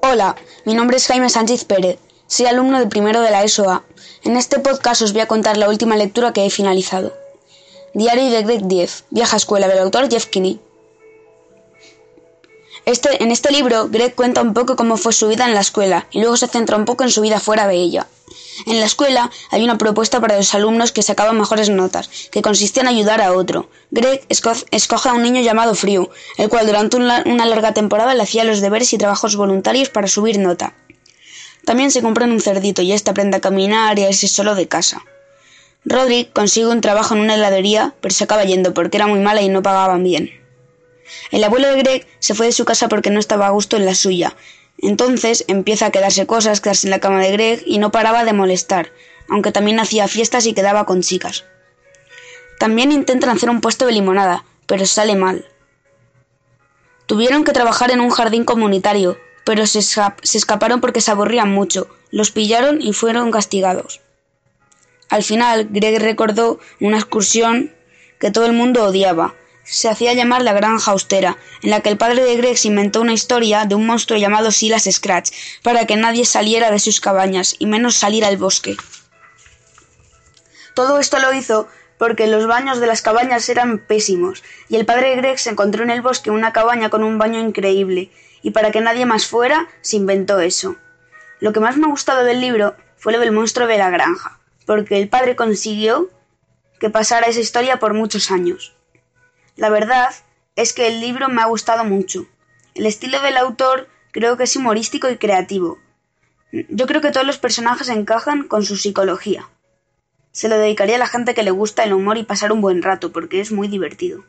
Hola, mi nombre es Jaime Sánchez Pérez. Soy alumno de primero de la ESOA. En este podcast os voy a contar la última lectura que he finalizado. Diario de Greg Diez, vieja escuela del autor Jeff Kinney. Este, en este libro, Greg cuenta un poco cómo fue su vida en la escuela y luego se centra un poco en su vida fuera de ella. En la escuela hay una propuesta para los alumnos que sacaban mejores notas, que consistía en ayudar a otro. Greg escoge a un niño llamado Frio, el cual durante una, larga temporada le hacía los deberes y trabajos voluntarios para subir nota. También se compra un cerdito y este aprende a caminar y a irse solo de casa. Roderick consigue un trabajo en una heladería, pero se acaba yendo porque era muy mala y no pagaban bien. El abuelo de Greg se fue de su casa porque no estaba a gusto en la suya. Entonces empieza a quedarse cosas, quedarse en la cama de Greg y no paraba de molestar, aunque también hacía fiestas y quedaba con chicas. También intentan hacer un puesto de limonada, pero sale mal. Tuvieron que trabajar en un jardín comunitario, pero se, se escaparon porque se aburrían mucho, los pillaron y fueron castigados. Al final, Greg recordó una excursión que todo el mundo odiaba, se hacía llamar la Granja Austera, en la que el padre de Greg se inventó una historia de un monstruo llamado Silas Scratch, para que nadie saliera de sus cabañas, y menos salir al bosque. Todo esto lo hizo porque los baños de las cabañas eran pésimos, y el padre de se encontró en el bosque una cabaña con un baño increíble, y para que nadie más fuera, se inventó eso. Lo que más me ha gustado del libro fue lo del monstruo de la granja, porque el padre consiguió que pasara esa historia por muchos años. La verdad es que el libro me ha gustado mucho. El estilo del autor creo que es humorístico y creativo. Yo creo que todos los personajes encajan con su psicología. Se lo dedicaría a la gente que le gusta el humor y pasar un buen rato, porque es muy divertido.